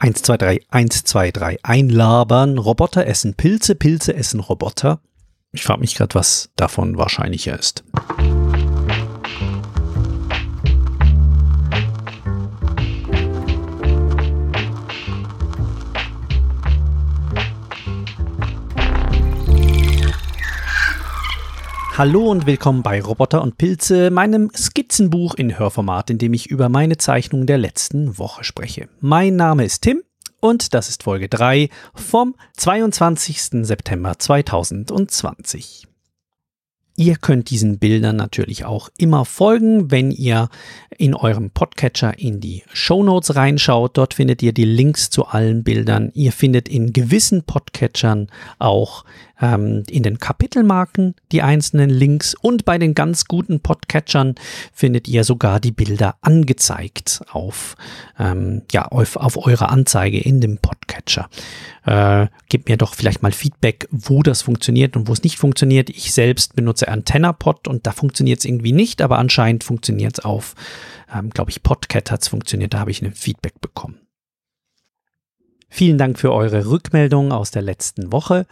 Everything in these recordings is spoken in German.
1, 2, 3, 1, 2, 3, einlabern, Roboter essen Pilze, Pilze essen Roboter. Ich frage mich gerade, was davon wahrscheinlicher ist. Hallo und willkommen bei Roboter und Pilze, meinem Skizzenbuch in Hörformat, in dem ich über meine Zeichnung der letzten Woche spreche. Mein Name ist Tim und das ist Folge 3 vom 22. September 2020. Ihr könnt diesen Bildern natürlich auch immer folgen, wenn ihr in eurem Podcatcher in die Show Notes reinschaut. Dort findet ihr die Links zu allen Bildern. Ihr findet in gewissen Podcatchern auch ähm, in den Kapitelmarken die einzelnen Links und bei den ganz guten Podcatchern findet ihr sogar die Bilder angezeigt auf, ähm, ja, auf, auf eure Anzeige in dem Podcatcher. Äh, gebt mir doch vielleicht mal Feedback, wo das funktioniert und wo es nicht funktioniert. Ich selbst benutze AntennaPod und da funktioniert es irgendwie nicht, aber anscheinend funktioniert es auf, ähm, glaube ich, Podcat hat es funktioniert, da habe ich ein Feedback bekommen. Vielen Dank für eure Rückmeldung aus der letzten Woche.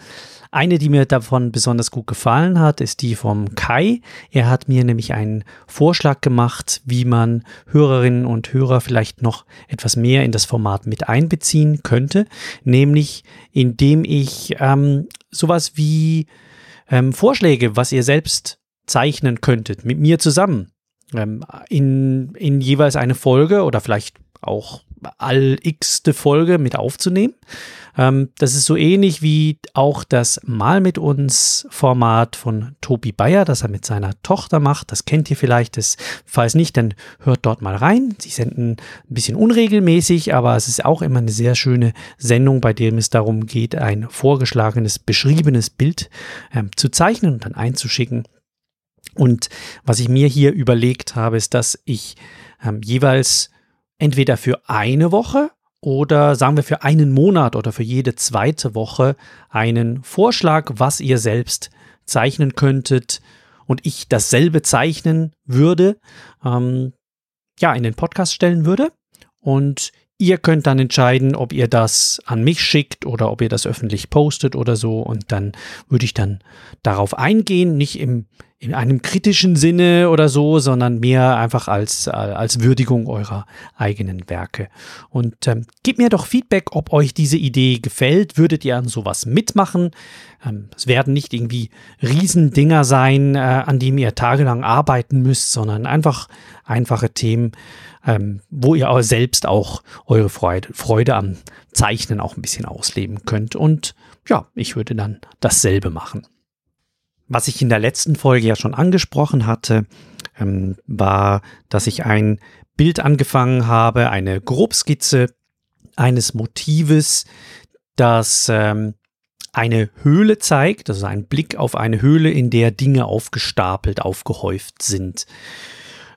Eine, die mir davon besonders gut gefallen hat, ist die vom Kai. Er hat mir nämlich einen Vorschlag gemacht, wie man Hörerinnen und Hörer vielleicht noch etwas mehr in das Format mit einbeziehen könnte, nämlich indem ich ähm, sowas wie ähm, Vorschläge, was ihr selbst zeichnen könntet, mit mir zusammen ähm, in, in jeweils eine Folge oder vielleicht auch all x-te Folge mit aufzunehmen. Ähm, das ist so ähnlich wie auch das Mal mit uns Format von Tobi Bayer, das er mit seiner Tochter macht. Das kennt ihr vielleicht. Das, falls nicht, dann hört dort mal rein. Sie senden ein bisschen unregelmäßig, aber es ist auch immer eine sehr schöne Sendung, bei dem es darum geht, ein vorgeschlagenes, beschriebenes Bild ähm, zu zeichnen und dann einzuschicken. Und was ich mir hier überlegt habe, ist, dass ich ähm, jeweils entweder für eine Woche oder sagen wir für einen Monat oder für jede zweite Woche einen Vorschlag, was ihr selbst zeichnen könntet und ich dasselbe zeichnen würde, ähm, ja, in den Podcast stellen würde. Und ihr könnt dann entscheiden, ob ihr das an mich schickt oder ob ihr das öffentlich postet oder so. Und dann würde ich dann darauf eingehen, nicht im in einem kritischen Sinne oder so, sondern mehr einfach als, als Würdigung eurer eigenen Werke. Und ähm, gebt mir doch Feedback, ob euch diese Idee gefällt. Würdet ihr an sowas mitmachen? Ähm, es werden nicht irgendwie Riesendinger sein, äh, an denen ihr tagelang arbeiten müsst, sondern einfach einfache Themen, ähm, wo ihr aber selbst auch eure Freude, Freude am Zeichnen auch ein bisschen ausleben könnt. Und ja, ich würde dann dasselbe machen. Was ich in der letzten Folge ja schon angesprochen hatte, ähm, war, dass ich ein Bild angefangen habe, eine Grobskizze eines Motives, das ähm, eine Höhle zeigt, also ein Blick auf eine Höhle, in der Dinge aufgestapelt, aufgehäuft sind.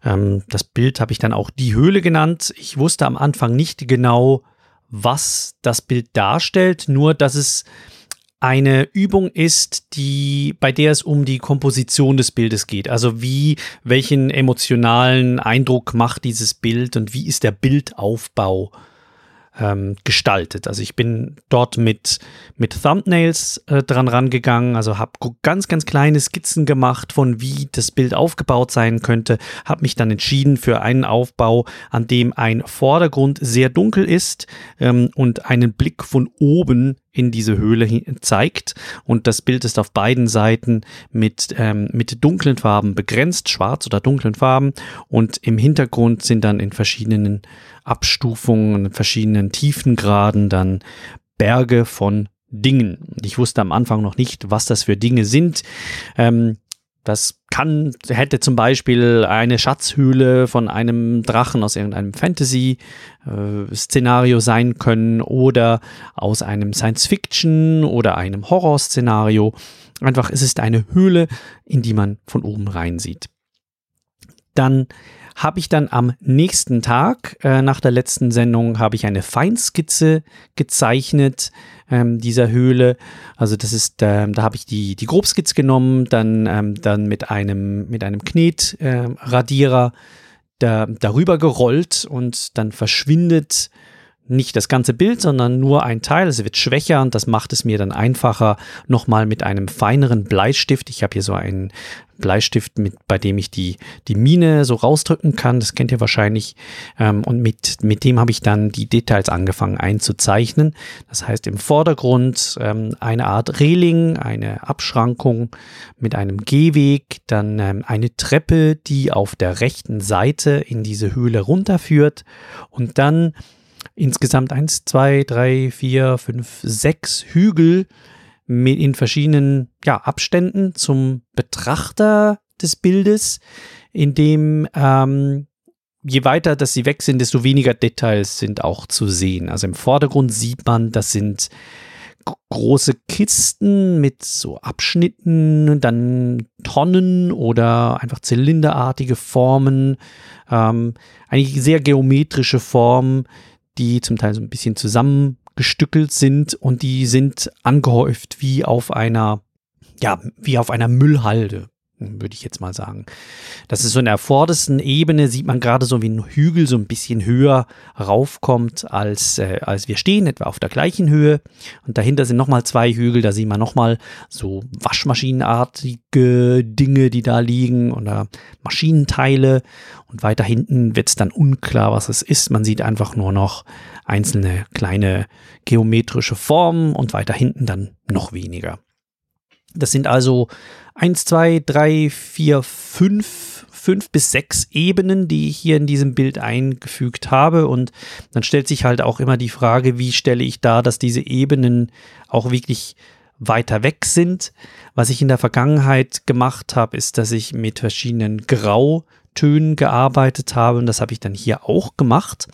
Ähm, das Bild habe ich dann auch die Höhle genannt. Ich wusste am Anfang nicht genau, was das Bild darstellt, nur dass es eine Übung ist, die, bei der es um die Komposition des Bildes geht. Also wie, welchen emotionalen Eindruck macht dieses Bild und wie ist der Bildaufbau ähm, gestaltet. Also ich bin dort mit, mit Thumbnails äh, dran rangegangen, also habe ganz, ganz kleine Skizzen gemacht von wie das Bild aufgebaut sein könnte, habe mich dann entschieden für einen Aufbau, an dem ein Vordergrund sehr dunkel ist ähm, und einen Blick von oben in diese Höhle zeigt. Und das Bild ist auf beiden Seiten mit, ähm, mit dunklen Farben begrenzt, schwarz oder dunklen Farben. Und im Hintergrund sind dann in verschiedenen Abstufungen, in verschiedenen Tiefengraden dann Berge von Dingen. Ich wusste am Anfang noch nicht, was das für Dinge sind. Ähm, das kann, hätte zum Beispiel eine Schatzhöhle von einem Drachen aus irgendeinem Fantasy-Szenario sein können oder aus einem Science-Fiction oder einem Horror-Szenario. Einfach, es ist eine Höhle, in die man von oben rein sieht. Dann habe ich dann am nächsten Tag, äh, nach der letzten Sendung, habe ich eine Feinskizze gezeichnet ähm, dieser Höhle. Also das ist, äh, da habe ich die, die Grobskizze genommen, dann, ähm, dann mit einem, mit einem Knetradierer äh, da, darüber gerollt und dann verschwindet nicht das ganze Bild, sondern nur ein Teil. Es wird schwächer und das macht es mir dann einfacher, nochmal mit einem feineren Bleistift. Ich habe hier so einen Bleistift, mit, bei dem ich die, die Mine so rausdrücken kann. Das kennt ihr wahrscheinlich. Ähm, und mit, mit dem habe ich dann die Details angefangen einzuzeichnen. Das heißt im Vordergrund ähm, eine Art Reling, eine Abschrankung mit einem Gehweg, dann ähm, eine Treppe, die auf der rechten Seite in diese Höhle runterführt und dann insgesamt eins, zwei, drei, vier, fünf, sechs Hügel in verschiedenen ja, Abständen zum Betrachter des Bildes, in dem ähm, je weiter, dass sie weg sind, desto weniger Details sind auch zu sehen. Also im Vordergrund sieht man, das sind große Kisten mit so Abschnitten, dann Tonnen oder einfach zylinderartige Formen, ähm, eigentlich sehr geometrische Formen, die zum Teil so ein bisschen zusammengestückelt sind und die sind angehäuft wie auf einer, ja, wie auf einer Müllhalde würde ich jetzt mal sagen. Das ist so in der vordersten Ebene, sieht man gerade so wie ein Hügel so ein bisschen höher raufkommt, als, äh, als wir stehen, etwa auf der gleichen Höhe. Und dahinter sind nochmal zwei Hügel, da sieht man nochmal so waschmaschinenartige Dinge, die da liegen oder Maschinenteile. Und weiter hinten wird es dann unklar, was es ist. Man sieht einfach nur noch einzelne kleine geometrische Formen und weiter hinten dann noch weniger. Das sind also eins, zwei, drei, vier, fünf, fünf bis sechs Ebenen, die ich hier in diesem Bild eingefügt habe. Und dann stellt sich halt auch immer die Frage, wie stelle ich dar, dass diese Ebenen auch wirklich weiter weg sind. Was ich in der Vergangenheit gemacht habe, ist, dass ich mit verschiedenen Grautönen gearbeitet habe und das habe ich dann hier auch gemacht.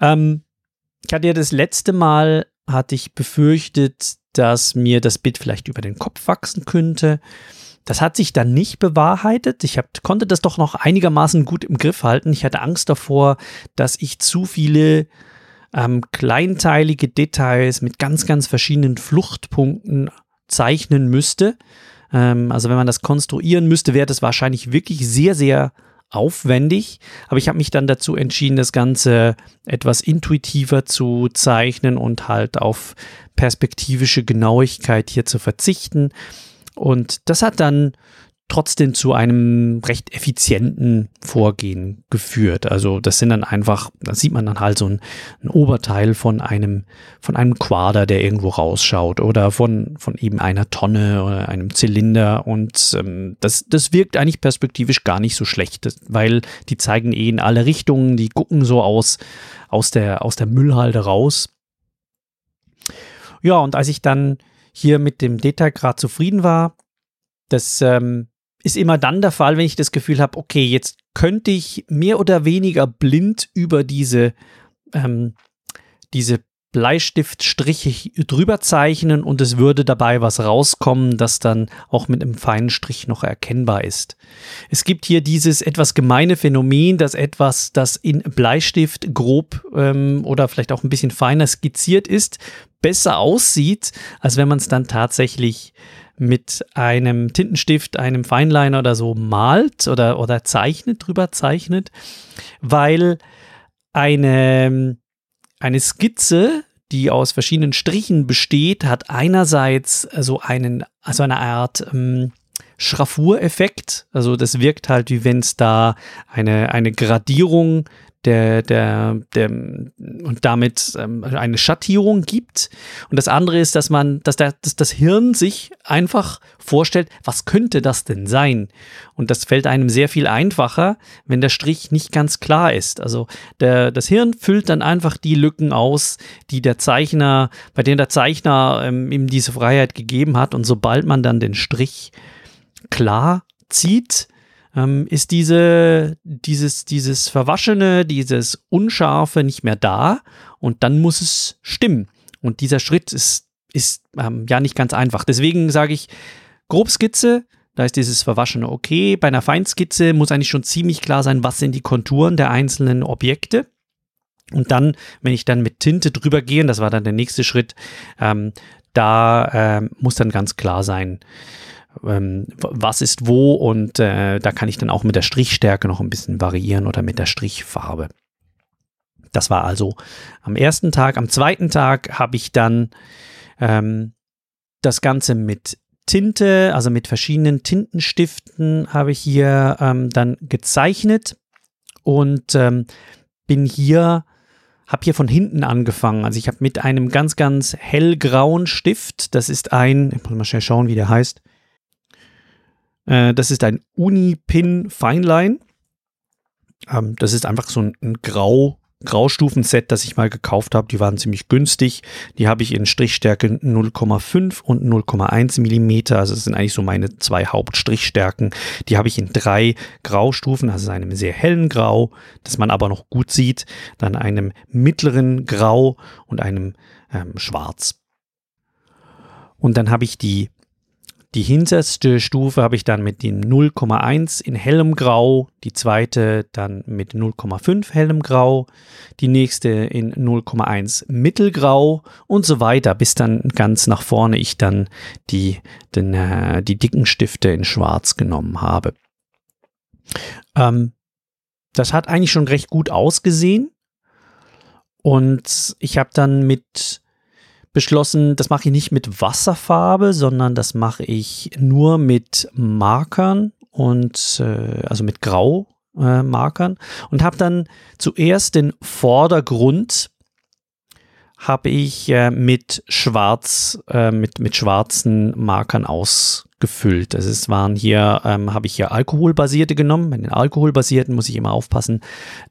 Ähm, ich hatte ja das letzte Mal, hatte ich befürchtet, dass mir das Bild vielleicht über den Kopf wachsen könnte. Das hat sich dann nicht bewahrheitet. Ich hab, konnte das doch noch einigermaßen gut im Griff halten. Ich hatte Angst davor, dass ich zu viele ähm, kleinteilige Details mit ganz, ganz verschiedenen Fluchtpunkten zeichnen müsste. Ähm, also wenn man das konstruieren müsste, wäre das wahrscheinlich wirklich sehr, sehr aufwendig, aber ich habe mich dann dazu entschieden, das Ganze etwas intuitiver zu zeichnen und halt auf perspektivische Genauigkeit hier zu verzichten. Und das hat dann trotzdem zu einem recht effizienten Vorgehen geführt. Also das sind dann einfach, da sieht man dann halt so ein, ein, Oberteil von einem, von einem Quader, der irgendwo rausschaut oder von, von eben einer Tonne oder einem Zylinder und ähm, das, das wirkt eigentlich perspektivisch gar nicht so schlecht, weil die zeigen eh in alle Richtungen, die gucken so aus, aus der, aus der Müllhalde raus. Ja, und als ich dann hier mit dem Detailgrad zufrieden war, das ähm, ist immer dann der Fall, wenn ich das Gefühl habe, okay, jetzt könnte ich mehr oder weniger blind über diese, ähm, diese Bleistiftstriche drüber zeichnen und es würde dabei was rauskommen, das dann auch mit einem feinen Strich noch erkennbar ist. Es gibt hier dieses etwas gemeine Phänomen, dass etwas, das in Bleistift grob ähm, oder vielleicht auch ein bisschen feiner skizziert ist, besser aussieht, als wenn man es dann tatsächlich mit einem Tintenstift, einem Feinliner oder so malt oder, oder zeichnet, drüber zeichnet, weil eine, eine Skizze, die aus verschiedenen Strichen besteht, hat einerseits so einen, also eine Art ähm, Schraffureffekt. Also das wirkt halt, wie wenn es da eine, eine Gradierung der, der, der und damit ähm, eine Schattierung gibt. Und das andere ist, dass man, dass, der, dass das Hirn sich einfach vorstellt, was könnte das denn sein? Und das fällt einem sehr viel einfacher, wenn der Strich nicht ganz klar ist. Also der, das Hirn füllt dann einfach die Lücken aus, die der Zeichner, bei denen der Zeichner ähm, ihm diese Freiheit gegeben hat. Und sobald man dann den Strich klar zieht, ähm, ist diese, dieses, dieses Verwaschene, dieses Unscharfe nicht mehr da und dann muss es stimmen. Und dieser Schritt ist, ist ähm, ja nicht ganz einfach. Deswegen sage ich, Grobskizze, da ist dieses Verwaschene okay. Bei einer Feinskizze muss eigentlich schon ziemlich klar sein, was sind die Konturen der einzelnen Objekte. Und dann, wenn ich dann mit Tinte drüber gehe, das war dann der nächste Schritt, ähm, da äh, muss dann ganz klar sein, ähm, was ist wo und äh, da kann ich dann auch mit der Strichstärke noch ein bisschen variieren oder mit der Strichfarbe. Das war also am ersten Tag. Am zweiten Tag habe ich dann ähm, das Ganze mit Tinte, also mit verschiedenen Tintenstiften, habe ich hier ähm, dann gezeichnet und ähm, bin hier, habe hier von hinten angefangen. Also ich habe mit einem ganz, ganz hellgrauen Stift, das ist ein, ich muss mal schnell schauen, wie der heißt. Äh, das ist ein Unipin Feinline. Ähm, das ist einfach so ein, ein grau Graustufen-Set, das ich mal gekauft habe. Die waren ziemlich günstig. Die habe ich in Strichstärke 0,5 und 0,1 Millimeter. Also das sind eigentlich so meine zwei Hauptstrichstärken. Die habe ich in drei Graustufen, also einem sehr hellen Grau, das man aber noch gut sieht, dann einem mittleren Grau und einem ähm, Schwarz. Und dann habe ich die die hinterste Stufe habe ich dann mit dem 0,1 in hellem Grau, die zweite dann mit 0,5 hellem Grau, die nächste in 0,1 mittelgrau und so weiter, bis dann ganz nach vorne ich dann die, den, äh, die dicken Stifte in schwarz genommen habe. Ähm, das hat eigentlich schon recht gut ausgesehen und ich habe dann mit beschlossen, das mache ich nicht mit Wasserfarbe, sondern das mache ich nur mit Markern und äh, also mit Graumarkern äh, und habe dann zuerst den Vordergrund habe ich äh, mit schwarz äh, mit mit schwarzen Markern ausgefüllt. Das ist, waren hier ähm, habe ich hier alkoholbasierte genommen. Bei den alkoholbasierten muss ich immer aufpassen,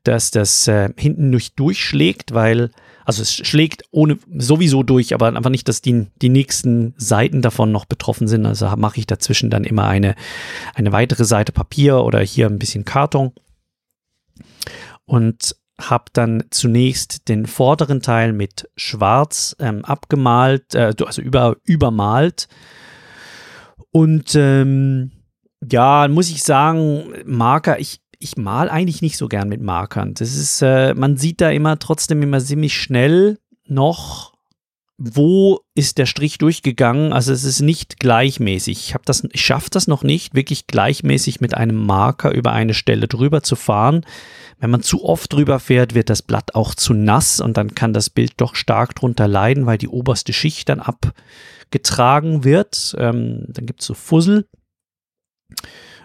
dass das äh, hinten nicht durchschlägt, weil also es schlägt ohne sowieso durch, aber einfach nicht, dass die, die nächsten Seiten davon noch betroffen sind. Also mache ich dazwischen dann immer eine, eine weitere Seite Papier oder hier ein bisschen Karton. Und habe dann zunächst den vorderen Teil mit Schwarz ähm, abgemalt, äh, also über, übermalt. Und ähm, ja, muss ich sagen, Marker, ich, ich mal eigentlich nicht so gern mit Markern. Das ist, äh, man sieht da immer trotzdem immer ziemlich schnell noch, wo ist der Strich durchgegangen. Also es ist nicht gleichmäßig. Ich habe das, ich schaffe das noch nicht, wirklich gleichmäßig mit einem Marker über eine Stelle drüber zu fahren. Wenn man zu oft drüber fährt, wird das Blatt auch zu nass und dann kann das Bild doch stark drunter leiden, weil die oberste Schicht dann abgetragen wird. Ähm, dann gibt es so Fussel.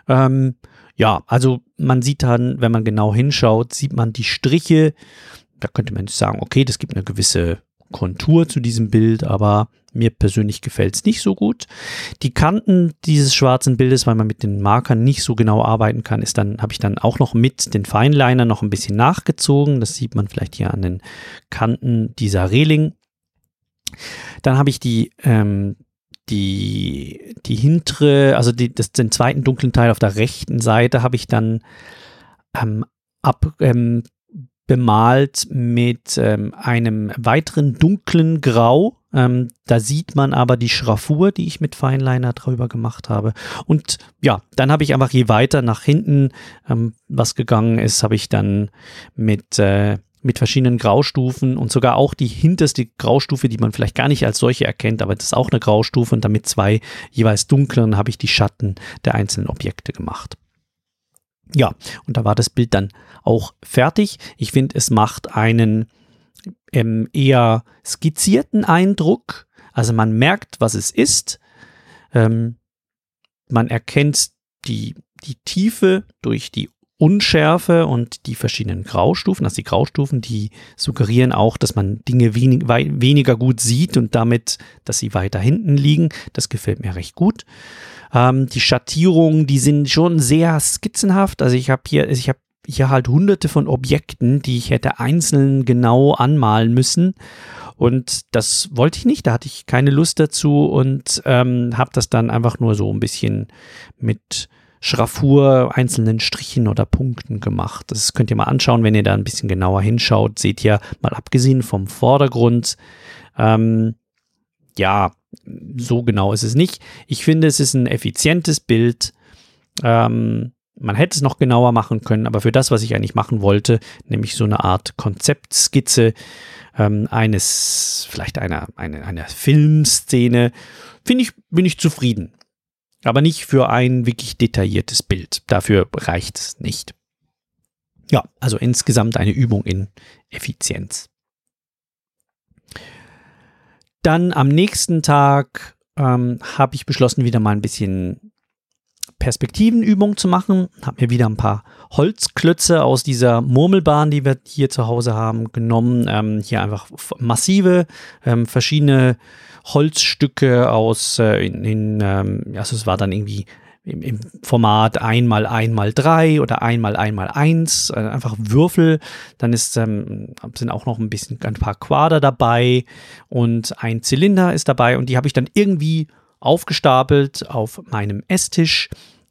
Ähm, ja, also man sieht dann, wenn man genau hinschaut, sieht man die Striche. Da könnte man sagen, okay, das gibt eine gewisse Kontur zu diesem Bild, aber mir persönlich gefällt es nicht so gut. Die Kanten dieses schwarzen Bildes, weil man mit den Markern nicht so genau arbeiten kann, ist dann, habe ich dann auch noch mit den Feinliner noch ein bisschen nachgezogen. Das sieht man vielleicht hier an den Kanten dieser Reling. Dann habe ich die ähm, die, die hintere, also die, das, den zweiten dunklen Teil auf der rechten Seite habe ich dann ähm, ab, ähm, bemalt mit ähm, einem weiteren dunklen Grau. Ähm, da sieht man aber die Schraffur, die ich mit Feinliner drüber gemacht habe. Und ja, dann habe ich einfach je weiter nach hinten ähm, was gegangen ist, habe ich dann mit äh, mit verschiedenen Graustufen und sogar auch die hinterste Graustufe, die man vielleicht gar nicht als solche erkennt, aber das ist auch eine Graustufe und damit zwei jeweils dunkleren habe ich die Schatten der einzelnen Objekte gemacht. Ja, und da war das Bild dann auch fertig. Ich finde, es macht einen ähm, eher skizzierten Eindruck. Also man merkt, was es ist. Ähm, man erkennt die, die Tiefe durch die Unschärfe und die verschiedenen Graustufen, also die Graustufen, die suggerieren auch, dass man Dinge wenig, weniger gut sieht und damit, dass sie weiter hinten liegen. Das gefällt mir recht gut. Ähm, die Schattierungen, die sind schon sehr skizzenhaft. Also ich habe hier, ich habe hier halt hunderte von Objekten, die ich hätte einzeln genau anmalen müssen. Und das wollte ich nicht, da hatte ich keine Lust dazu und ähm, habe das dann einfach nur so ein bisschen mit Schraffur, einzelnen Strichen oder Punkten gemacht. Das könnt ihr mal anschauen, wenn ihr da ein bisschen genauer hinschaut. Seht ihr, mal abgesehen vom Vordergrund, ähm, ja, so genau ist es nicht. Ich finde, es ist ein effizientes Bild. Ähm, man hätte es noch genauer machen können, aber für das, was ich eigentlich machen wollte, nämlich so eine Art Konzeptskizze ähm, eines, vielleicht einer, einer, einer Filmszene, finde ich, bin ich zufrieden aber nicht für ein wirklich detailliertes Bild. Dafür reicht es nicht. Ja, also insgesamt eine Übung in Effizienz. Dann am nächsten Tag ähm, habe ich beschlossen, wieder mal ein bisschen Perspektivenübung zu machen. Habe mir wieder ein paar Holzklötze aus dieser Murmelbahn, die wir hier zu Hause haben, genommen. Ähm, hier einfach massive, ähm, verschiedene Holzstücke aus, äh, in, in ähm, also es war dann irgendwie im, im Format 1 mal 1 mal 3 oder 1 mal 1 mal 1, äh, einfach Würfel. Dann ist, ähm, sind auch noch ein bisschen ein paar Quader dabei und ein Zylinder ist dabei und die habe ich dann irgendwie aufgestapelt auf meinem Esstisch.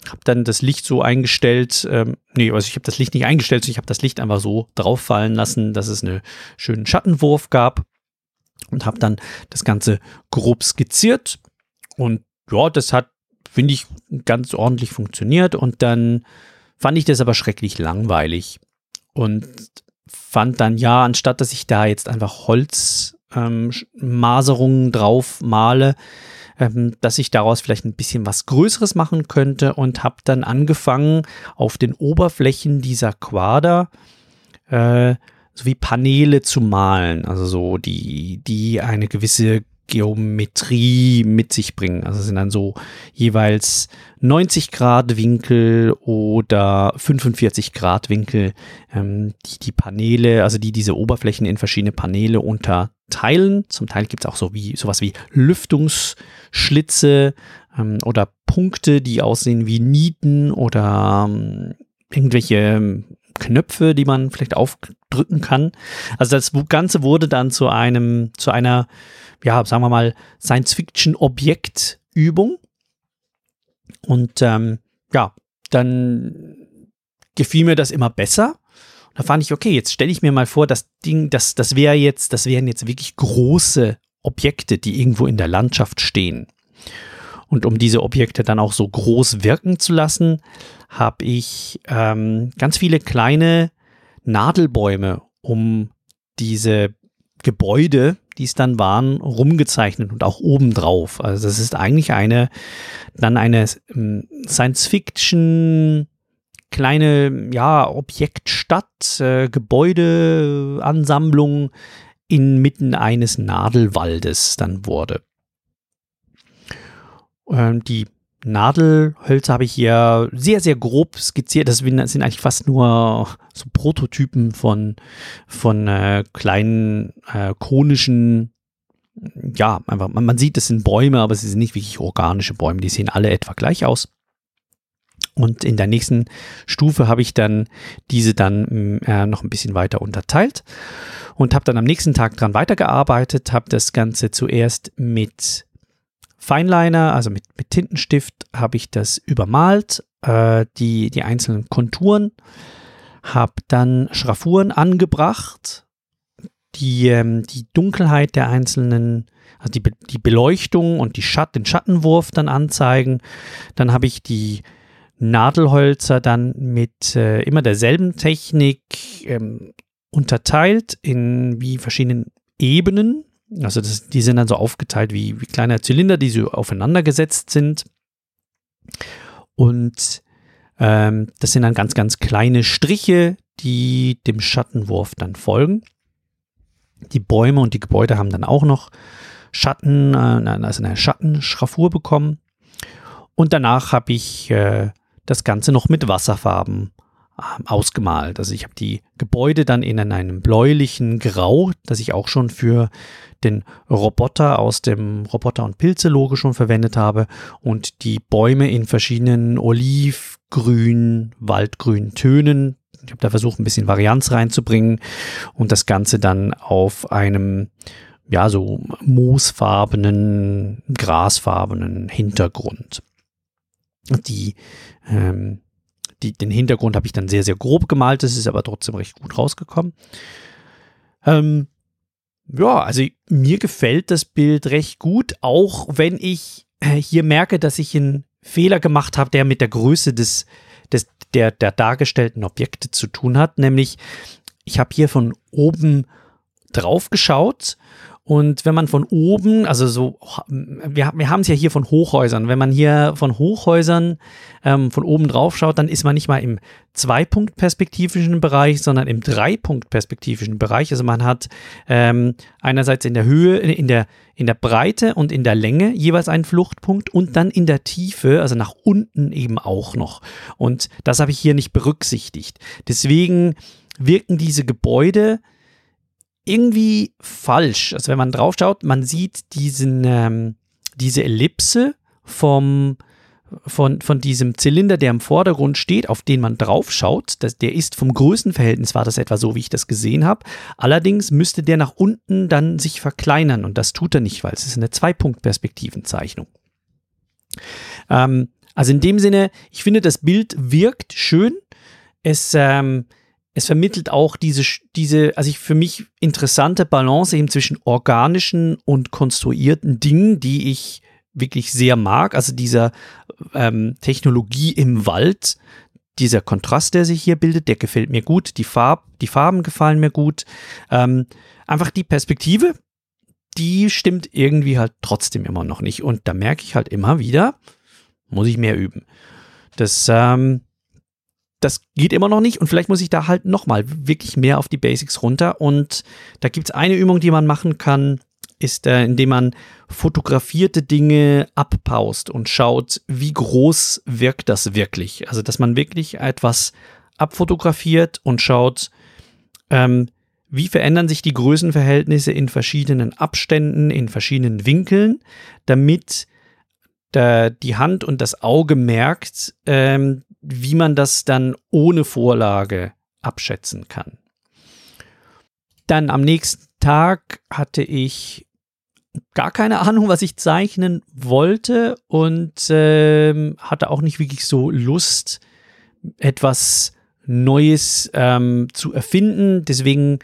Habe dann das Licht so eingestellt, ähm, nee, also ich habe das Licht nicht eingestellt, ich habe das Licht einfach so drauf fallen lassen, dass es einen schönen Schattenwurf gab und habe dann das Ganze grob skizziert und ja, das hat finde ich, ganz ordentlich funktioniert. Und dann fand ich das aber schrecklich langweilig. Und fand dann, ja, anstatt dass ich da jetzt einfach Holzmaserungen ähm, drauf male, ähm, dass ich daraus vielleicht ein bisschen was Größeres machen könnte und habe dann angefangen, auf den Oberflächen dieser Quader äh, so wie Paneele zu malen, also so die, die eine gewisse Geometrie mit sich bringen. Also sind dann so jeweils 90 Grad Winkel oder 45 Grad Winkel, ähm, die die Paneele, also die diese Oberflächen in verschiedene Paneele unterteilen. Zum Teil gibt es auch so wie sowas wie Lüftungsschlitze ähm, oder Punkte, die aussehen wie Nieten oder ähm, irgendwelche ähm, Knöpfe, die man vielleicht aufdrücken kann. Also das Ganze wurde dann zu einem, zu einer ja, sagen wir mal, Science-Fiction-Objektübung. Und ähm, ja, dann gefiel mir das immer besser. Da fand ich, okay, jetzt stelle ich mir mal vor, das Ding, das, das wäre jetzt, das wären jetzt wirklich große Objekte, die irgendwo in der Landschaft stehen. Und um diese Objekte dann auch so groß wirken zu lassen, habe ich ähm, ganz viele kleine Nadelbäume um diese Gebäude, die es dann waren, rumgezeichnet und auch obendrauf. Also das ist eigentlich eine, dann eine ähm, Science-Fiction kleine, ja, Objektstadt, äh, Gebäudeansammlung inmitten eines Nadelwaldes dann wurde. Ähm, die Nadelhölzer habe ich hier sehr, sehr grob skizziert. Das sind eigentlich fast nur so Prototypen von, von äh, kleinen äh, konischen, ja, einfach, man, sieht, das sind Bäume, aber sie sind nicht wirklich organische Bäume. Die sehen alle etwa gleich aus. Und in der nächsten Stufe habe ich dann diese dann äh, noch ein bisschen weiter unterteilt und habe dann am nächsten Tag dran weitergearbeitet, habe das Ganze zuerst mit Fineliner, also mit, mit Tintenstift, habe ich das übermalt, äh, die, die einzelnen Konturen, habe dann Schraffuren angebracht, die ähm, die Dunkelheit der einzelnen, also die, die Beleuchtung und die Schatt, den Schattenwurf dann anzeigen. Dann habe ich die Nadelholzer dann mit äh, immer derselben Technik ähm, unterteilt in wie verschiedenen Ebenen. Also das, die sind dann so aufgeteilt wie, wie kleine Zylinder, die so aufeinander gesetzt sind. Und ähm, das sind dann ganz, ganz kleine Striche, die dem Schattenwurf dann folgen. Die Bäume und die Gebäude haben dann auch noch Schatten, äh, also eine Schattenschraffur bekommen. Und danach habe ich äh, das Ganze noch mit Wasserfarben ausgemalt. Also ich habe die Gebäude dann in einem bläulichen Grau, das ich auch schon für den Roboter aus dem Roboter- und Pilze-Logo schon verwendet habe und die Bäume in verschiedenen Olivgrün, Waldgrün Tönen. Ich habe da versucht, ein bisschen Varianz reinzubringen und das Ganze dann auf einem ja, so moosfarbenen, grasfarbenen Hintergrund. Die ähm, die, den Hintergrund habe ich dann sehr, sehr grob gemalt. Das ist aber trotzdem recht gut rausgekommen. Ähm, ja, also mir gefällt das Bild recht gut, auch wenn ich äh, hier merke, dass ich einen Fehler gemacht habe, der mit der Größe des, des, der, der dargestellten Objekte zu tun hat. Nämlich, ich habe hier von oben drauf geschaut Und wenn man von oben, also so, wir, wir haben es ja hier von Hochhäusern, wenn man hier von Hochhäusern ähm, von oben drauf schaut, dann ist man nicht mal im Zwei-Punkt-perspektivischen Bereich, sondern im Drei-Punkt-perspektivischen Bereich. Also man hat ähm, einerseits in der Höhe, in der, in der Breite und in der Länge jeweils einen Fluchtpunkt und dann in der Tiefe, also nach unten eben auch noch. Und das habe ich hier nicht berücksichtigt. Deswegen wirken diese Gebäude irgendwie falsch. Also wenn man drauf schaut, man sieht diesen, ähm, diese Ellipse vom, von, von diesem Zylinder, der im Vordergrund steht, auf den man drauf schaut. Das, der ist vom Größenverhältnis, war das etwa so, wie ich das gesehen habe. Allerdings müsste der nach unten dann sich verkleinern und das tut er nicht, weil es ist eine Zwei-Punkt-Perspektivenzeichnung. Ähm, also in dem Sinne, ich finde, das Bild wirkt schön. Es, ähm, es vermittelt auch diese, diese, also ich für mich interessante Balance eben zwischen organischen und konstruierten Dingen, die ich wirklich sehr mag. Also dieser ähm, Technologie im Wald, dieser Kontrast, der sich hier bildet, der gefällt mir gut. Die, Farb, die Farben gefallen mir gut. Ähm, einfach die Perspektive, die stimmt irgendwie halt trotzdem immer noch nicht. Und da merke ich halt immer wieder, muss ich mehr üben. Das, ähm, das geht immer noch nicht und vielleicht muss ich da halt nochmal wirklich mehr auf die Basics runter. Und da gibt es eine Übung, die man machen kann, ist, äh, indem man fotografierte Dinge abpaust und schaut, wie groß wirkt das wirklich. Also, dass man wirklich etwas abfotografiert und schaut, ähm, wie verändern sich die Größenverhältnisse in verschiedenen Abständen, in verschiedenen Winkeln, damit der, die Hand und das Auge merkt, ähm, wie man das dann ohne Vorlage abschätzen kann. Dann am nächsten Tag hatte ich gar keine Ahnung, was ich zeichnen wollte und äh, hatte auch nicht wirklich so Lust, etwas Neues ähm, zu erfinden. Deswegen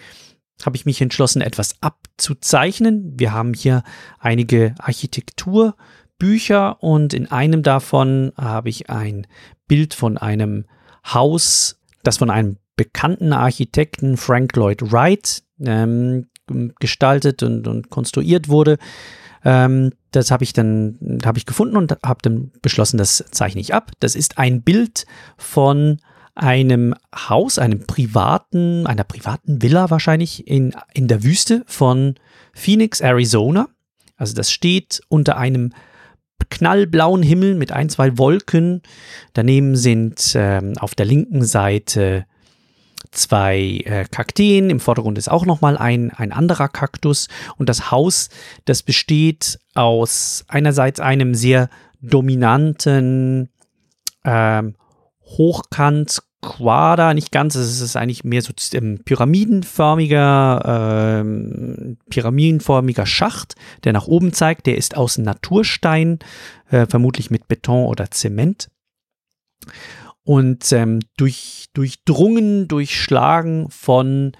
habe ich mich entschlossen, etwas abzuzeichnen. Wir haben hier einige Architekturbücher und in einem davon habe ich ein Bild von einem Haus, das von einem bekannten Architekten Frank Lloyd Wright ähm, gestaltet und, und konstruiert wurde. Ähm, das habe ich dann habe ich gefunden und habe dann beschlossen, das zeichne ich ab. Das ist ein Bild von einem Haus, einem privaten, einer privaten Villa wahrscheinlich in, in der Wüste von Phoenix, Arizona. Also das steht unter einem knallblauen Himmel mit ein, zwei Wolken. Daneben sind ähm, auf der linken Seite zwei äh, Kakteen. Im Vordergrund ist auch nochmal ein, ein anderer Kaktus. Und das Haus, das besteht aus einerseits einem sehr dominanten ähm, Hochkant Quader, nicht ganz, es ist eigentlich mehr so ähm, pyramidenförmiger, ähm, pyramidenförmiger Schacht, der nach oben zeigt. Der ist aus Naturstein, äh, vermutlich mit Beton oder Zement. Und ähm, durch, durchdrungen, durchschlagen von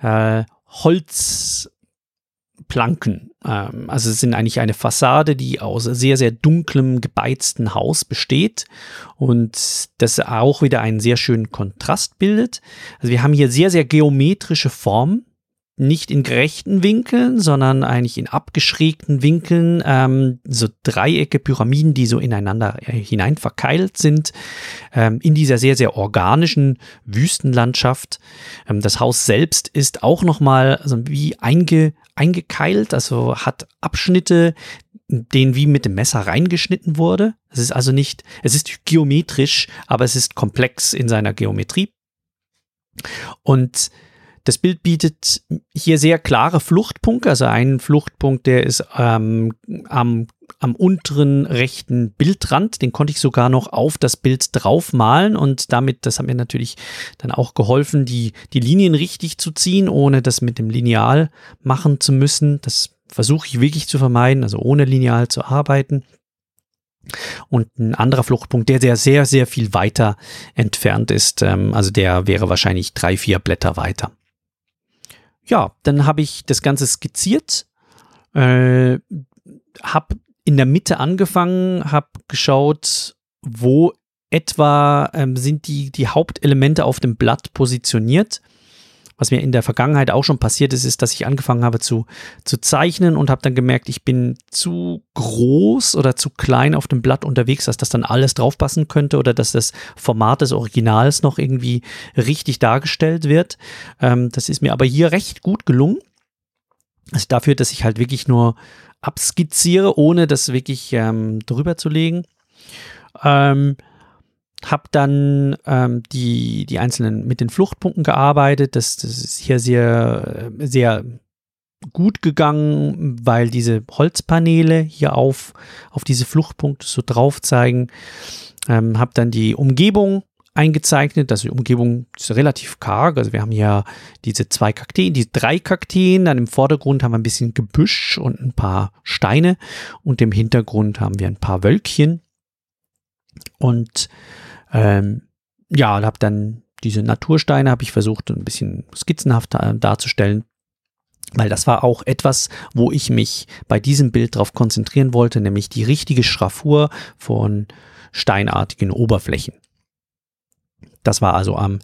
äh, Holz, Planken. Ähm, also es sind eigentlich eine Fassade, die aus sehr, sehr dunklem, gebeizten Haus besteht und das auch wieder einen sehr schönen Kontrast bildet. Also wir haben hier sehr, sehr geometrische Formen, nicht in gerechten Winkeln, sondern eigentlich in abgeschrägten Winkeln, ähm, so Dreiecke, Pyramiden, die so ineinander äh, hinein verkeilt sind, ähm, in dieser sehr, sehr organischen Wüstenlandschaft. Ähm, das Haus selbst ist auch nochmal also wie einge, eingekeilt, also hat Abschnitte, denen wie mit dem Messer reingeschnitten wurde. Es ist also nicht, es ist geometrisch, aber es ist komplex in seiner Geometrie. Und das Bild bietet hier sehr klare Fluchtpunkte, also einen Fluchtpunkt, der ist ähm, am, am unteren rechten Bildrand, den konnte ich sogar noch auf das Bild draufmalen und damit, das hat mir natürlich dann auch geholfen, die, die Linien richtig zu ziehen, ohne das mit dem Lineal machen zu müssen. Das versuche ich wirklich zu vermeiden, also ohne Lineal zu arbeiten. Und ein anderer Fluchtpunkt, der sehr, sehr, sehr viel weiter entfernt ist, ähm, also der wäre wahrscheinlich drei, vier Blätter weiter ja, dann habe ich das Ganze skizziert, äh, habe in der Mitte angefangen, habe geschaut, wo etwa ähm, sind die, die Hauptelemente auf dem Blatt positioniert was mir in der Vergangenheit auch schon passiert ist, ist, dass ich angefangen habe zu, zu zeichnen und habe dann gemerkt, ich bin zu groß oder zu klein auf dem Blatt unterwegs, dass das dann alles draufpassen könnte oder dass das Format des Originals noch irgendwie richtig dargestellt wird. Ähm, das ist mir aber hier recht gut gelungen. Also dafür, dass ich halt wirklich nur abskizziere, ohne das wirklich ähm, drüber zu legen. Ähm, habe dann ähm, die, die einzelnen mit den Fluchtpunkten gearbeitet. Das, das ist hier sehr, sehr gut gegangen, weil diese Holzpaneele hier auf, auf diese Fluchtpunkte so drauf zeigen. Ähm, habe dann die Umgebung eingezeichnet. Also die Umgebung ist relativ karg. Also wir haben hier diese zwei Kakteen, die drei Kakteen. Dann im Vordergrund haben wir ein bisschen Gebüsch und ein paar Steine. Und im Hintergrund haben wir ein paar Wölkchen. Und ähm, ja, habe dann diese Natursteine, habe ich versucht, ein bisschen skizzenhaft darzustellen. Weil das war auch etwas, wo ich mich bei diesem Bild darauf konzentrieren wollte, nämlich die richtige Schraffur von steinartigen Oberflächen. Das war also am,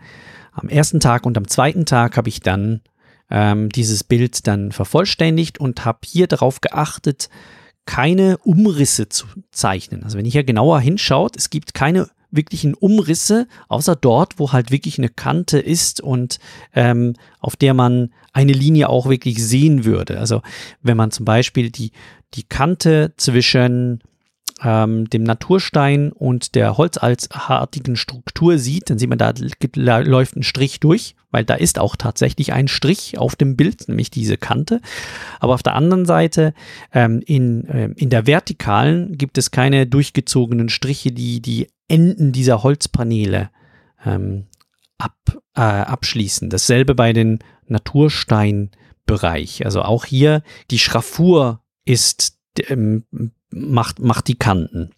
am ersten Tag und am zweiten Tag habe ich dann ähm, dieses Bild dann vervollständigt und habe hier darauf geachtet, keine Umrisse zu zeichnen. Also wenn ihr hier genauer hinschaut, es gibt keine wirklichen Umrisse, außer dort, wo halt wirklich eine Kante ist und ähm, auf der man eine Linie auch wirklich sehen würde. Also wenn man zum Beispiel die, die Kante zwischen ähm, dem Naturstein und der holzartigen Struktur sieht, dann sieht man, da läuft ein Strich durch, weil da ist auch tatsächlich ein Strich auf dem Bild, nämlich diese Kante. Aber auf der anderen Seite, ähm, in, äh, in der Vertikalen gibt es keine durchgezogenen Striche, die die Enden dieser Holzpaneele ähm, ab, äh, abschließen. Dasselbe bei den Natursteinbereich. Also auch hier die Schraffur ist ähm, macht, macht die Kanten.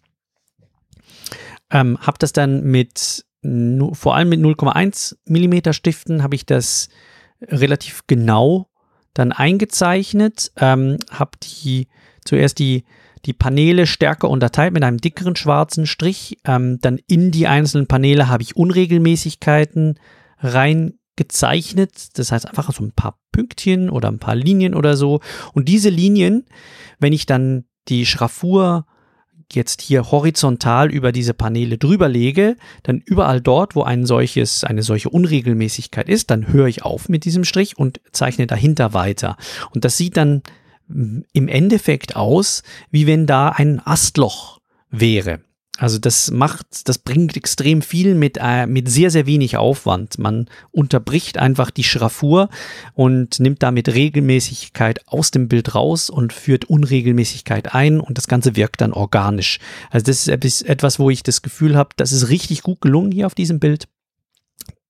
Ähm, habe das dann mit, vor allem mit 0,1 Millimeter Stiften, habe ich das relativ genau dann eingezeichnet, ähm, habe die zuerst die, die Paneele stärker unterteilt mit einem dickeren schwarzen Strich. Ähm, dann in die einzelnen Paneele habe ich Unregelmäßigkeiten reingezeichnet. Das heißt einfach so ein paar Pünktchen oder ein paar Linien oder so. Und diese Linien, wenn ich dann die Schraffur jetzt hier horizontal über diese Paneele drüber lege, dann überall dort, wo ein solches, eine solche Unregelmäßigkeit ist, dann höre ich auf mit diesem Strich und zeichne dahinter weiter. Und das sieht dann im Endeffekt aus, wie wenn da ein Astloch wäre. Also das macht, das bringt extrem viel mit, äh, mit sehr, sehr wenig Aufwand. Man unterbricht einfach die Schraffur und nimmt damit Regelmäßigkeit aus dem Bild raus und führt Unregelmäßigkeit ein und das Ganze wirkt dann organisch. Also das ist etwas, wo ich das Gefühl habe, das ist richtig gut gelungen hier auf diesem Bild.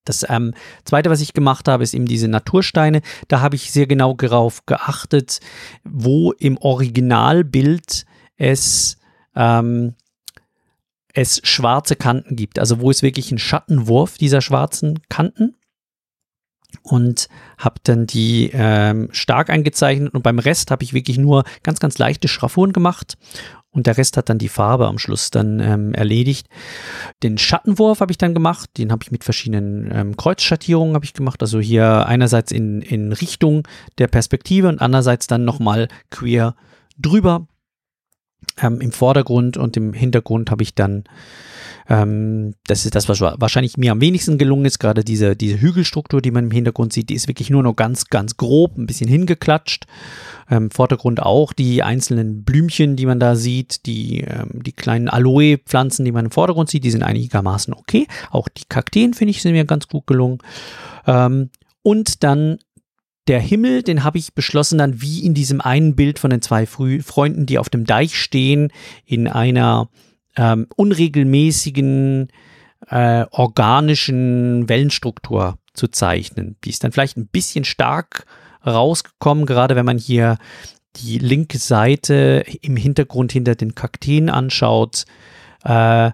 Das ähm, zweite, was ich gemacht habe, ist eben diese Natursteine. Da habe ich sehr genau darauf geachtet, wo im Originalbild es ähm, es schwarze Kanten gibt, also wo es wirklich einen Schattenwurf dieser schwarzen Kanten und habe dann die ähm, stark eingezeichnet und beim Rest habe ich wirklich nur ganz, ganz leichte Schraffuren gemacht und der Rest hat dann die Farbe am Schluss dann ähm, erledigt. Den Schattenwurf habe ich dann gemacht, den habe ich mit verschiedenen ähm, Kreuzschattierungen habe ich gemacht, also hier einerseits in, in Richtung der Perspektive und andererseits dann nochmal quer drüber ähm, Im Vordergrund und im Hintergrund habe ich dann, ähm, das ist das, was wahrscheinlich mir am wenigsten gelungen ist, gerade diese, diese Hügelstruktur, die man im Hintergrund sieht, die ist wirklich nur noch ganz, ganz grob, ein bisschen hingeklatscht. Ähm, Im Vordergrund auch die einzelnen Blümchen, die man da sieht, die, ähm, die kleinen Aloe-Pflanzen, die man im Vordergrund sieht, die sind einigermaßen okay. Auch die Kakteen, finde ich, sind mir ganz gut gelungen. Ähm, und dann der Himmel, den habe ich beschlossen dann wie in diesem einen Bild von den zwei Freunden, die auf dem Deich stehen, in einer ähm, unregelmäßigen, äh, organischen Wellenstruktur zu zeichnen. Die ist dann vielleicht ein bisschen stark rausgekommen, gerade wenn man hier die linke Seite im Hintergrund hinter den Kakteen anschaut. Äh,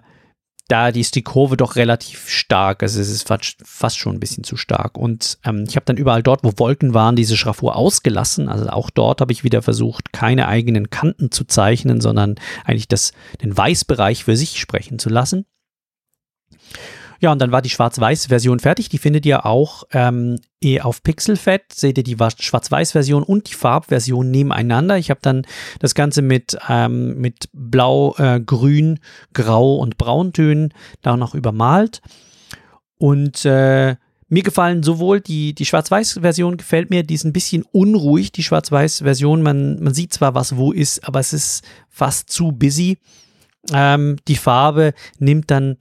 da ist die Kurve doch relativ stark. Also es ist fast schon ein bisschen zu stark. Und ähm, ich habe dann überall dort, wo Wolken waren, diese Schraffur ausgelassen. Also auch dort habe ich wieder versucht, keine eigenen Kanten zu zeichnen, sondern eigentlich das, den Weißbereich für sich sprechen zu lassen. Ja, und dann war die Schwarz-Weiß-Version fertig. Die findet ihr auch ähm, eh auf Pixelfed. Seht ihr die Schwarz-Weiß-Version und die Farbversion nebeneinander. Ich habe dann das Ganze mit, ähm, mit Blau, äh, Grün, Grau und Brauntönen da noch übermalt. Und äh, mir gefallen sowohl die, die Schwarz-Weiß-Version gefällt mir, die ist ein bisschen unruhig, die Schwarz-Weiß-Version. Man, man sieht zwar, was wo ist, aber es ist fast zu busy. Ähm, die Farbe nimmt dann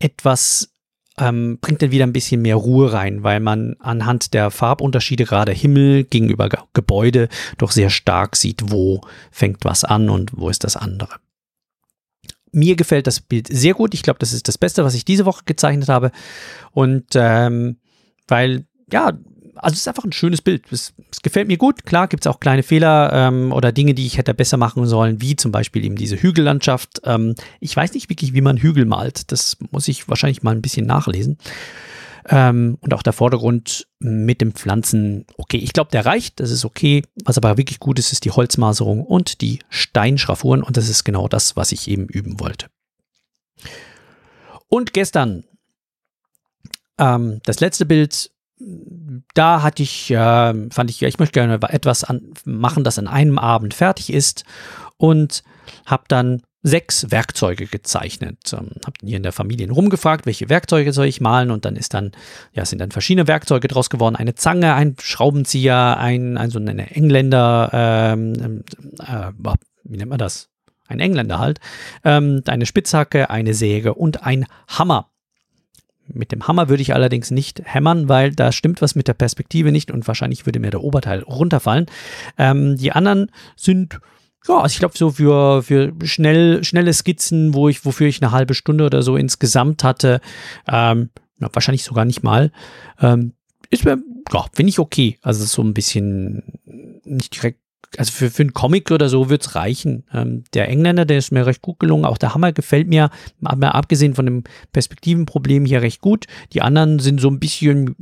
etwas, ähm, bringt dann wieder ein bisschen mehr Ruhe rein, weil man anhand der Farbunterschiede gerade Himmel gegenüber Gebäude doch sehr stark sieht, wo fängt was an und wo ist das andere. Mir gefällt das Bild sehr gut. Ich glaube, das ist das Beste, was ich diese Woche gezeichnet habe. Und ähm, weil, ja, also es ist einfach ein schönes Bild. Es, es gefällt mir gut. Klar gibt es auch kleine Fehler ähm, oder Dinge, die ich hätte besser machen sollen, wie zum Beispiel eben diese Hügellandschaft. Ähm, ich weiß nicht wirklich, wie man Hügel malt. Das muss ich wahrscheinlich mal ein bisschen nachlesen. Ähm, und auch der Vordergrund mit den Pflanzen, okay, ich glaube, der reicht, das ist okay. Was aber wirklich gut ist, ist die Holzmaserung und die Steinschraffuren und das ist genau das, was ich eben üben wollte. Und gestern ähm, das letzte Bild, da hatte ich, äh, fand ich, ich möchte gerne etwas an, machen, das an einem Abend fertig ist und habe dann sechs Werkzeuge gezeichnet. Ähm, hab hier in der Familie rumgefragt, welche Werkzeuge soll ich malen und dann ist dann, ja, sind dann verschiedene Werkzeuge draus geworden. Eine Zange, ein Schraubenzieher, ein, ein eine Engländer, ähm, äh, wie nennt man das? Ein Engländer halt, ähm, eine Spitzhacke, eine Säge und ein Hammer. Mit dem Hammer würde ich allerdings nicht hämmern, weil da stimmt was mit der Perspektive nicht und wahrscheinlich würde mir der Oberteil runterfallen. Ähm, die anderen sind ja, also ich glaube, so für, für schnell, schnelle Skizzen, wo ich, wofür ich eine halbe Stunde oder so insgesamt hatte, ähm, wahrscheinlich sogar nicht mal, ähm, ist mir, ja, finde ich okay. Also so ein bisschen nicht direkt also für, für einen Comic oder so wird es reichen. Ähm, der Engländer, der ist mir recht gut gelungen. Auch der Hammer gefällt mir, mal abgesehen von dem Perspektivenproblem hier recht gut. Die anderen sind so ein bisschen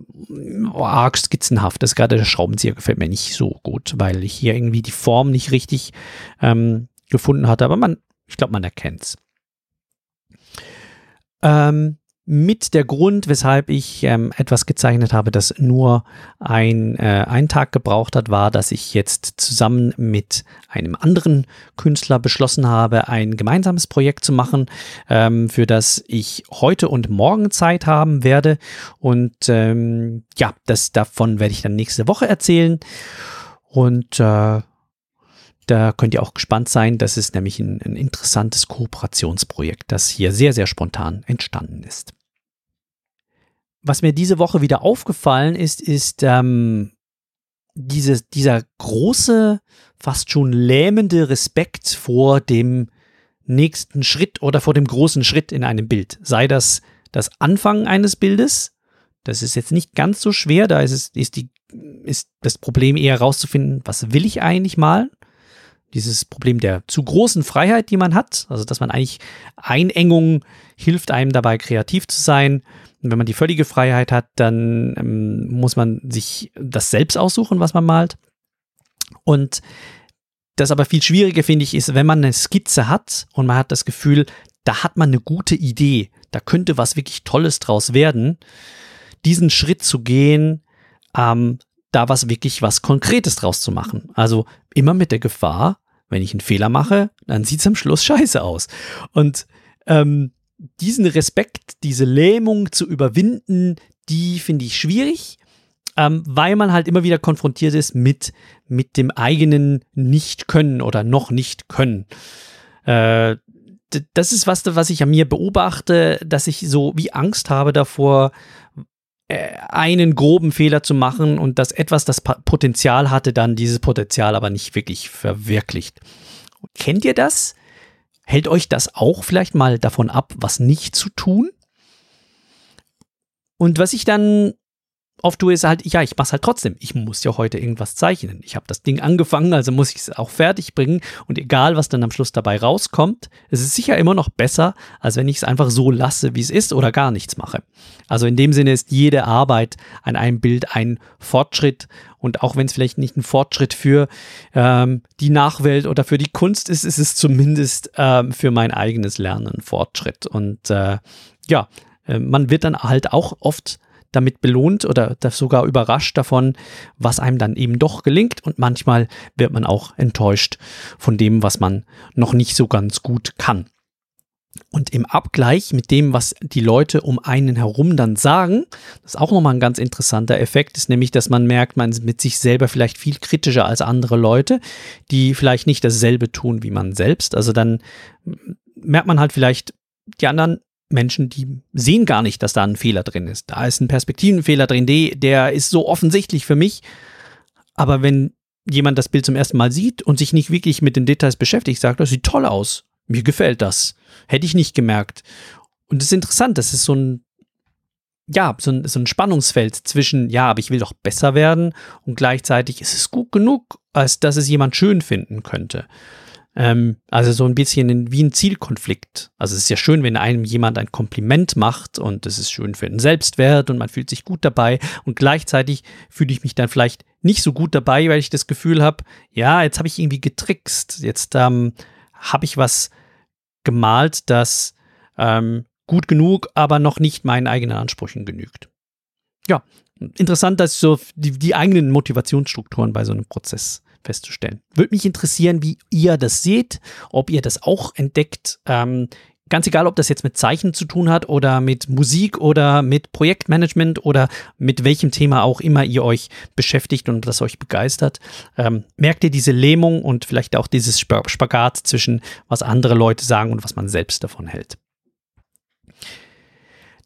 oh, arg skizzenhaft. Das gerade der Schraubenzieher gefällt mir nicht so gut, weil ich hier irgendwie die Form nicht richtig ähm, gefunden hatte. Aber man, ich glaube, man erkennt's. Ähm, mit der Grund, weshalb ich ähm, etwas gezeichnet habe, das nur ein, äh, einen Tag gebraucht hat, war, dass ich jetzt zusammen mit einem anderen Künstler beschlossen habe, ein gemeinsames Projekt zu machen, ähm, für das ich heute und morgen Zeit haben werde. Und ähm, ja, das davon werde ich dann nächste Woche erzählen. Und äh, da könnt ihr auch gespannt sein. Das ist nämlich ein, ein interessantes Kooperationsprojekt, das hier sehr, sehr spontan entstanden ist was mir diese Woche wieder aufgefallen ist, ist ähm, diese, dieser große, fast schon lähmende Respekt vor dem nächsten Schritt oder vor dem großen Schritt in einem Bild. Sei das das Anfang eines Bildes, das ist jetzt nicht ganz so schwer, da ist, es, ist, die, ist das Problem eher herauszufinden, was will ich eigentlich malen? Dieses Problem der zu großen Freiheit, die man hat, also dass man eigentlich Einengung hilft einem dabei, kreativ zu sein. Und wenn man die völlige Freiheit hat, dann ähm, muss man sich das selbst aussuchen, was man malt. Und das aber viel schwieriger, finde ich, ist, wenn man eine Skizze hat und man hat das Gefühl, da hat man eine gute Idee, da könnte was wirklich Tolles draus werden, diesen Schritt zu gehen, ähm, da was wirklich was Konkretes draus zu machen. Also immer mit der Gefahr, wenn ich einen Fehler mache, dann sieht es am Schluss scheiße aus. Und ähm, diesen Respekt, diese Lähmung zu überwinden, die finde ich schwierig, ähm, weil man halt immer wieder konfrontiert ist mit, mit dem eigenen Nicht-Können oder noch nicht können. Äh, das ist was, was ich an mir beobachte, dass ich so wie Angst habe davor, einen groben Fehler zu machen und dass etwas das Potenzial hatte, dann dieses Potenzial aber nicht wirklich verwirklicht. Kennt ihr das? Hält euch das auch vielleicht mal davon ab, was nicht zu tun? Und was ich dann oft tue, ist halt, ja, ich mach's halt trotzdem. Ich muss ja heute irgendwas zeichnen. Ich habe das Ding angefangen, also muss ich es auch fertig bringen. Und egal, was dann am Schluss dabei rauskommt, es ist sicher immer noch besser, als wenn ich es einfach so lasse, wie es ist oder gar nichts mache. Also in dem Sinne ist jede Arbeit an einem Bild ein Fortschritt. Und auch wenn es vielleicht nicht ein Fortschritt für ähm, die Nachwelt oder für die Kunst ist, ist es zumindest ähm, für mein eigenes Lernen ein Fortschritt. Und äh, ja, äh, man wird dann halt auch oft damit belohnt oder sogar überrascht davon, was einem dann eben doch gelingt. Und manchmal wird man auch enttäuscht von dem, was man noch nicht so ganz gut kann. Und im Abgleich mit dem, was die Leute um einen herum dann sagen, das ist auch nochmal ein ganz interessanter Effekt, ist nämlich, dass man merkt, man ist mit sich selber vielleicht viel kritischer als andere Leute, die vielleicht nicht dasselbe tun wie man selbst. Also dann merkt man halt vielleicht, die anderen Menschen, die sehen gar nicht, dass da ein Fehler drin ist. Da ist ein Perspektivenfehler drin, der ist so offensichtlich für mich. Aber wenn jemand das Bild zum ersten Mal sieht und sich nicht wirklich mit den Details beschäftigt, sagt, das sieht toll aus. Mir gefällt das. Hätte ich nicht gemerkt. Und es ist interessant, das ist so ein, ja, so ein, so ein Spannungsfeld zwischen, ja, aber ich will doch besser werden und gleichzeitig ist es gut genug, als dass es jemand schön finden könnte. Ähm, also so ein bisschen wie ein Zielkonflikt. Also es ist ja schön, wenn einem jemand ein Kompliment macht und es ist schön für den Selbstwert und man fühlt sich gut dabei und gleichzeitig fühle ich mich dann vielleicht nicht so gut dabei, weil ich das Gefühl habe, ja, jetzt habe ich irgendwie getrickst, jetzt ähm, habe ich was gemalt, das ähm, gut genug, aber noch nicht meinen eigenen Ansprüchen genügt. Ja, interessant, dass so die, die eigenen Motivationsstrukturen bei so einem Prozess festzustellen. Würde mich interessieren, wie ihr das seht, ob ihr das auch entdeckt. Ähm, Ganz egal, ob das jetzt mit Zeichen zu tun hat oder mit Musik oder mit Projektmanagement oder mit welchem Thema auch immer ihr euch beschäftigt und das euch begeistert. Ähm, merkt ihr diese Lähmung und vielleicht auch dieses Spagat zwischen, was andere Leute sagen und was man selbst davon hält.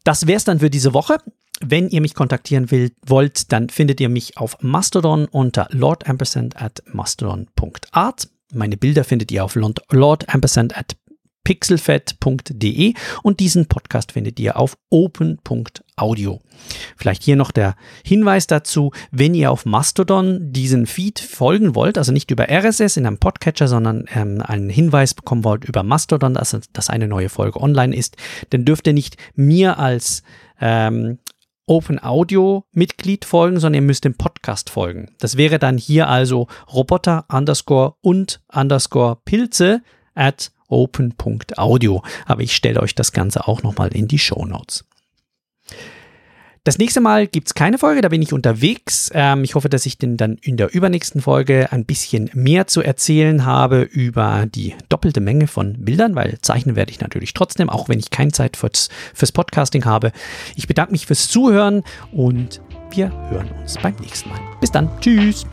Das wäre es dann für diese Woche. Wenn ihr mich kontaktieren will, wollt, dann findet ihr mich auf Mastodon unter lordampersand at mastodon.art. Meine Bilder findet ihr auf lordampersand at pixelfed.de und diesen Podcast findet ihr auf open.audio. Vielleicht hier noch der Hinweis dazu, wenn ihr auf Mastodon diesen Feed folgen wollt, also nicht über RSS in einem Podcatcher, sondern ähm, einen Hinweis bekommen wollt über Mastodon, dass, dass eine neue Folge online ist, dann dürft ihr nicht mir als ähm, Open Audio Mitglied folgen, sondern ihr müsst dem Podcast folgen. Das wäre dann hier also Roboter underscore und underscore Pilze at open.audio. Aber ich stelle euch das Ganze auch nochmal in die Show Notes. Das nächste Mal gibt es keine Folge, da bin ich unterwegs. Ähm, ich hoffe, dass ich denn dann in der übernächsten Folge ein bisschen mehr zu erzählen habe über die doppelte Menge von Bildern, weil zeichnen werde ich natürlich trotzdem, auch wenn ich keine Zeit fürs, fürs Podcasting habe. Ich bedanke mich fürs Zuhören und wir hören uns beim nächsten Mal. Bis dann. Tschüss.